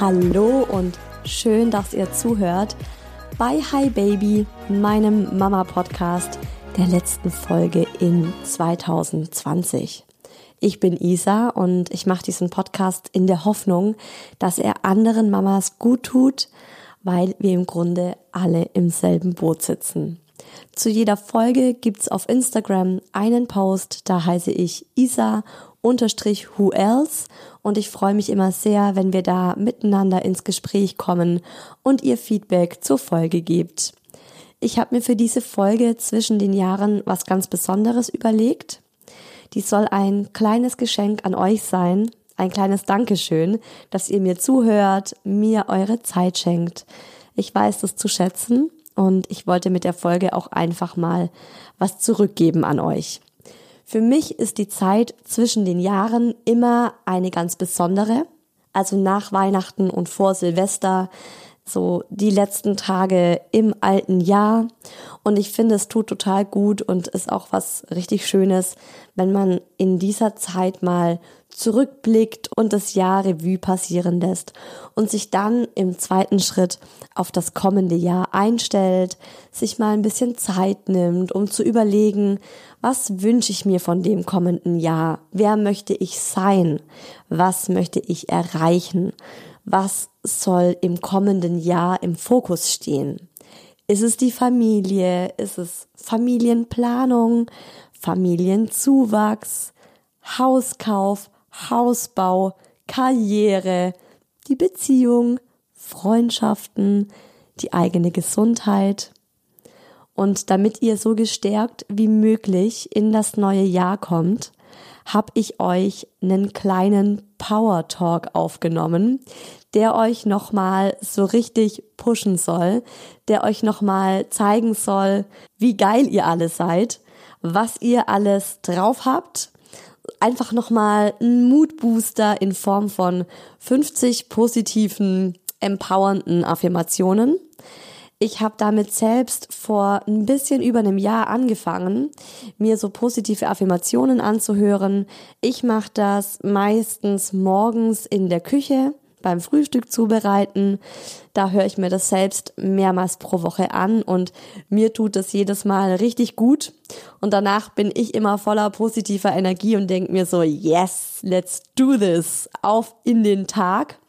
Hallo und schön, dass ihr zuhört bei Hi Baby, meinem Mama-Podcast der letzten Folge in 2020. Ich bin Isa und ich mache diesen Podcast in der Hoffnung, dass er anderen Mamas gut tut, weil wir im Grunde alle im selben Boot sitzen. Zu jeder Folge gibt's auf Instagram einen Post, da heiße ich Isa unterstrich who else und ich freue mich immer sehr, wenn wir da miteinander ins Gespräch kommen und ihr Feedback zur Folge gebt. Ich habe mir für diese Folge zwischen den Jahren was ganz Besonderes überlegt. Die soll ein kleines Geschenk an euch sein, ein kleines Dankeschön, dass ihr mir zuhört, mir eure Zeit schenkt. Ich weiß das zu schätzen und ich wollte mit der Folge auch einfach mal was zurückgeben an euch. Für mich ist die Zeit zwischen den Jahren immer eine ganz besondere. Also nach Weihnachten und vor Silvester, so die letzten Tage im alten Jahr. Und ich finde, es tut total gut und ist auch was richtig Schönes, wenn man in dieser Zeit mal zurückblickt und das Jahr Revue passieren lässt und sich dann im zweiten Schritt auf das kommende Jahr einstellt, sich mal ein bisschen Zeit nimmt, um zu überlegen, was wünsche ich mir von dem kommenden Jahr? Wer möchte ich sein? Was möchte ich erreichen? Was soll im kommenden Jahr im Fokus stehen? Ist es die Familie? Ist es Familienplanung? Familienzuwachs? Hauskauf? Hausbau, Karriere, die Beziehung, Freundschaften, die eigene Gesundheit. Und damit ihr so gestärkt wie möglich in das neue Jahr kommt, habe ich euch einen kleinen Power Talk aufgenommen, der euch nochmal so richtig pushen soll, der euch nochmal zeigen soll, wie geil ihr alle seid, was ihr alles drauf habt einfach nochmal ein Moodbooster in Form von 50 positiven, empowernden Affirmationen. Ich habe damit selbst vor ein bisschen über einem Jahr angefangen, mir so positive Affirmationen anzuhören. Ich mache das meistens morgens in der Küche beim Frühstück zubereiten. Da höre ich mir das selbst mehrmals pro Woche an und mir tut das jedes Mal richtig gut. Und danach bin ich immer voller positiver Energie und denke mir so, yes, let's do this. Auf in den Tag.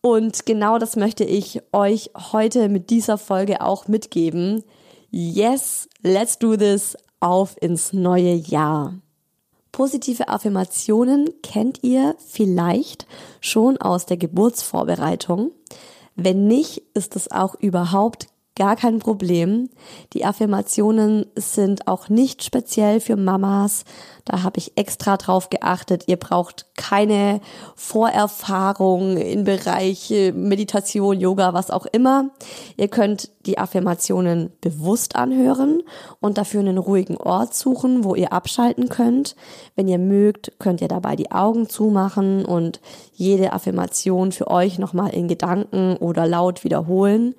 Und genau das möchte ich euch heute mit dieser Folge auch mitgeben. Yes, let's do this. Auf ins neue Jahr. Positive Affirmationen kennt ihr vielleicht schon aus der Geburtsvorbereitung. Wenn nicht, ist es auch überhaupt gar kein Problem. Die Affirmationen sind auch nicht speziell für Mamas. Da habe ich extra drauf geachtet. Ihr braucht keine Vorerfahrung im Bereich Meditation, Yoga, was auch immer. Ihr könnt die Affirmationen bewusst anhören und dafür einen ruhigen Ort suchen, wo ihr abschalten könnt. Wenn ihr mögt, könnt ihr dabei die Augen zumachen und jede Affirmation für euch nochmal in Gedanken oder laut wiederholen.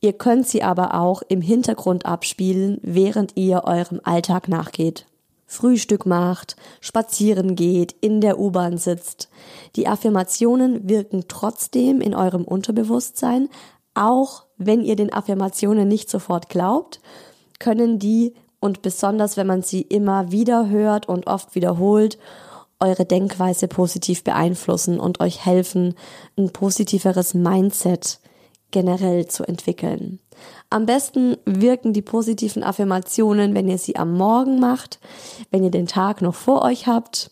Ihr könnt sie aber auch im Hintergrund abspielen, während ihr eurem Alltag nachgeht. Frühstück macht, spazieren geht, in der U-Bahn sitzt. Die Affirmationen wirken trotzdem in eurem Unterbewusstsein, auch wenn ihr den Affirmationen nicht sofort glaubt, können die und besonders wenn man sie immer wieder hört und oft wiederholt, eure Denkweise positiv beeinflussen und euch helfen, ein positiveres Mindset generell zu entwickeln. Am besten wirken die positiven Affirmationen, wenn ihr sie am Morgen macht, wenn ihr den Tag noch vor euch habt.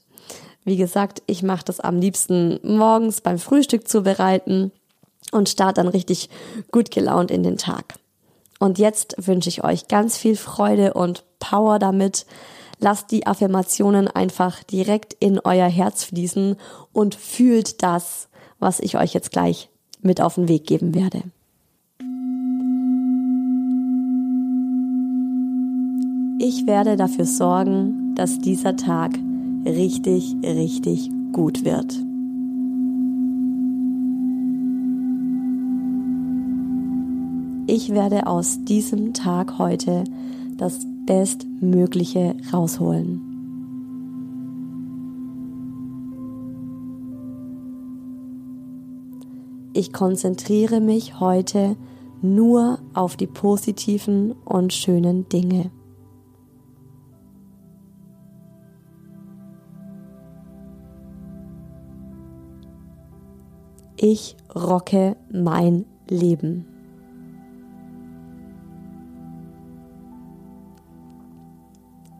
Wie gesagt, ich mache das am liebsten morgens beim Frühstück zubereiten und starte dann richtig gut gelaunt in den Tag. Und jetzt wünsche ich euch ganz viel Freude und Power damit. Lasst die Affirmationen einfach direkt in euer Herz fließen und fühlt das, was ich euch jetzt gleich mit auf den Weg geben werde. Ich werde dafür sorgen, dass dieser Tag richtig, richtig gut wird. Ich werde aus diesem Tag heute das Bestmögliche rausholen. Ich konzentriere mich heute nur auf die positiven und schönen Dinge. Ich rocke mein Leben.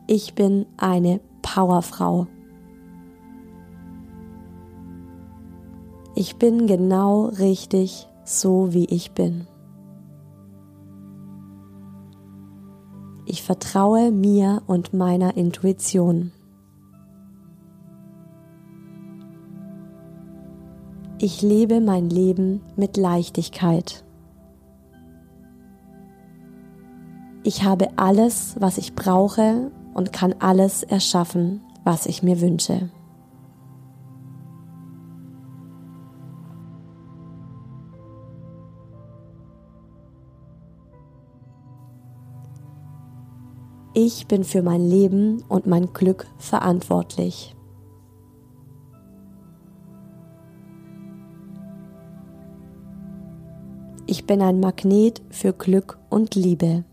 Ich bin eine Powerfrau. Ich bin genau richtig so, wie ich bin. Ich vertraue mir und meiner Intuition. Ich lebe mein Leben mit Leichtigkeit. Ich habe alles, was ich brauche und kann alles erschaffen, was ich mir wünsche. Ich bin für mein Leben und mein Glück verantwortlich. Ich bin ein Magnet für Glück und Liebe.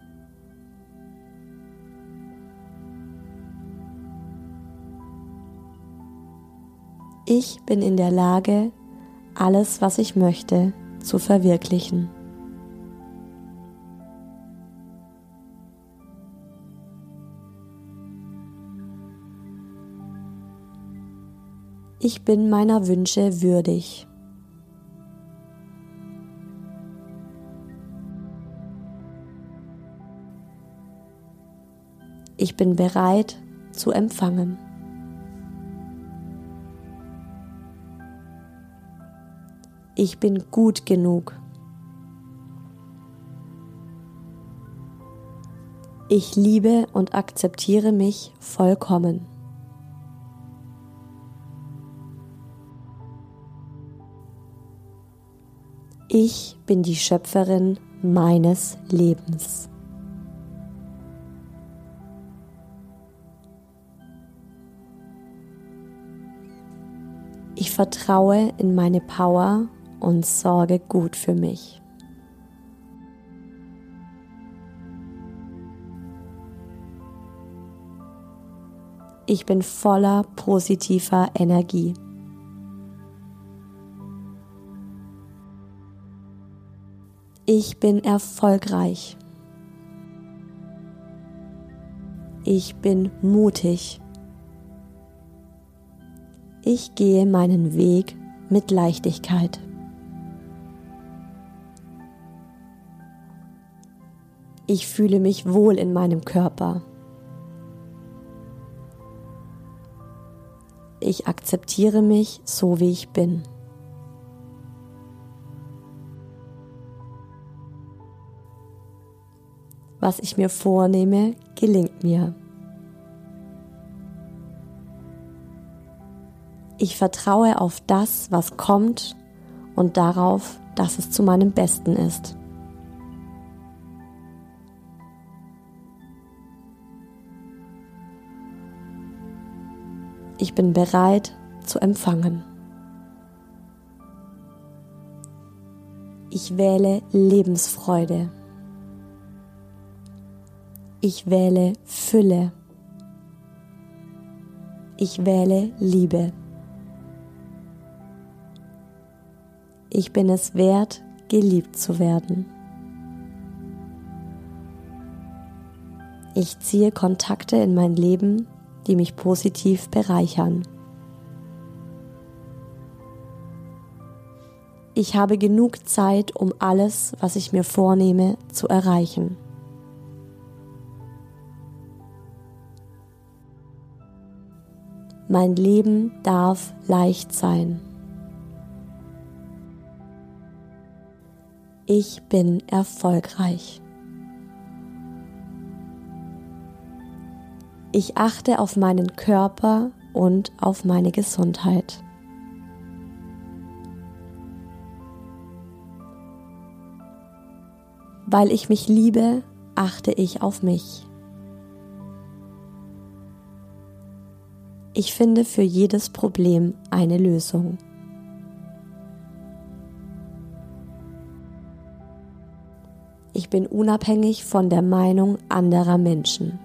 Ich bin in der Lage, alles, was ich möchte, zu verwirklichen. Ich bin meiner Wünsche würdig. Ich bin bereit zu empfangen. Ich bin gut genug. Ich liebe und akzeptiere mich vollkommen. Ich bin die Schöpferin meines Lebens. Ich vertraue in meine Power und sorge gut für mich. Ich bin voller positiver Energie. Ich bin erfolgreich. Ich bin mutig. Ich gehe meinen Weg mit Leichtigkeit. Ich fühle mich wohl in meinem Körper. Ich akzeptiere mich so, wie ich bin. Was ich mir vornehme, gelingt mir. Ich vertraue auf das, was kommt und darauf, dass es zu meinem Besten ist. Ich bin bereit zu empfangen. Ich wähle Lebensfreude. Ich wähle Fülle. Ich wähle Liebe. Ich bin es wert, geliebt zu werden. Ich ziehe Kontakte in mein Leben, die mich positiv bereichern. Ich habe genug Zeit, um alles, was ich mir vornehme, zu erreichen. Mein Leben darf leicht sein. Ich bin erfolgreich. Ich achte auf meinen Körper und auf meine Gesundheit. Weil ich mich liebe, achte ich auf mich. Ich finde für jedes Problem eine Lösung. Ich bin unabhängig von der Meinung anderer Menschen.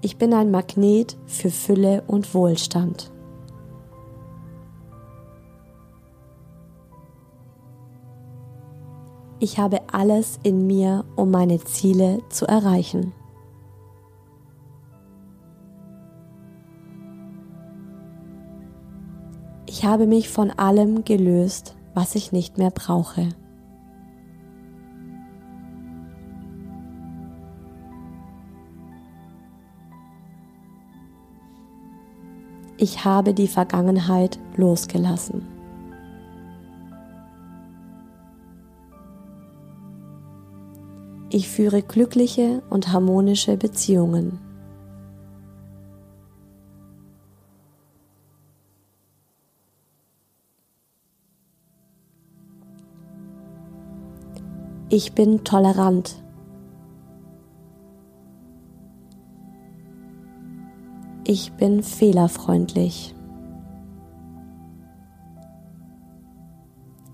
Ich bin ein Magnet für Fülle und Wohlstand. Ich habe alles in mir, um meine Ziele zu erreichen. Ich habe mich von allem gelöst, was ich nicht mehr brauche. Ich habe die Vergangenheit losgelassen. Ich führe glückliche und harmonische Beziehungen. Ich bin tolerant. Ich bin fehlerfreundlich.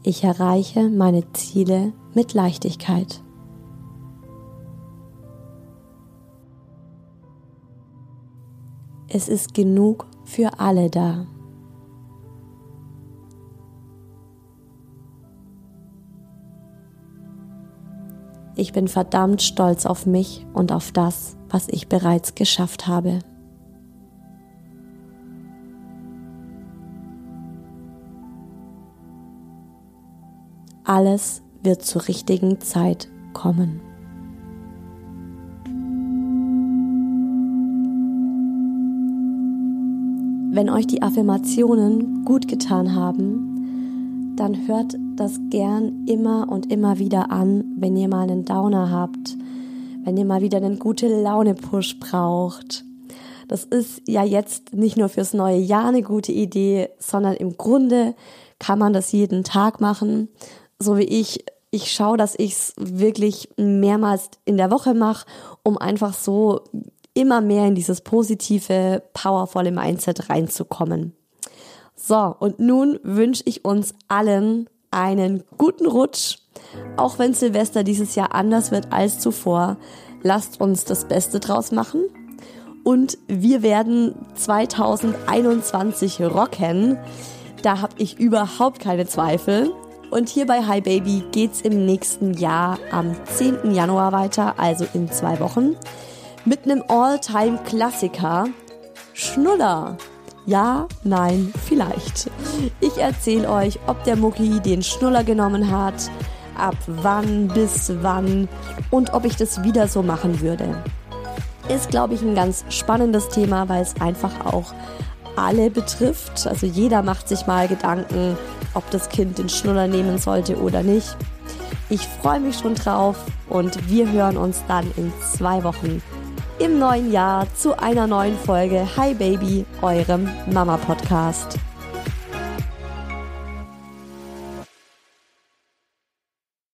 Ich erreiche meine Ziele mit Leichtigkeit. Es ist genug für alle da. Ich bin verdammt stolz auf mich und auf das, was ich bereits geschafft habe. Alles wird zur richtigen Zeit kommen. Wenn euch die Affirmationen gut getan haben, dann hört das gern immer und immer wieder an, wenn ihr mal einen Downer habt, wenn ihr mal wieder einen gute Laune-Push braucht. Das ist ja jetzt nicht nur fürs neue Jahr eine gute Idee, sondern im Grunde kann man das jeden Tag machen so wie ich, ich schaue, dass ich es wirklich mehrmals in der Woche mache, um einfach so immer mehr in dieses positive, powervolle Mindset reinzukommen. So, und nun wünsche ich uns allen einen guten Rutsch. Auch wenn Silvester dieses Jahr anders wird als zuvor, lasst uns das Beste draus machen. Und wir werden 2021 rocken. Da habe ich überhaupt keine Zweifel. Und hier bei Hi Baby geht's im nächsten Jahr am 10. Januar weiter, also in zwei Wochen, mit einem All-Time-Klassiker Schnuller. Ja, nein, vielleicht. Ich erzähle euch, ob der Mucki den Schnuller genommen hat, ab wann bis wann und ob ich das wieder so machen würde. Ist, glaube ich, ein ganz spannendes Thema, weil es einfach auch alle betrifft. Also jeder macht sich mal Gedanken, ob das Kind den Schnuller nehmen sollte oder nicht. Ich freue mich schon drauf und wir hören uns dann in zwei Wochen im neuen Jahr zu einer neuen Folge Hi Baby, eurem Mama Podcast.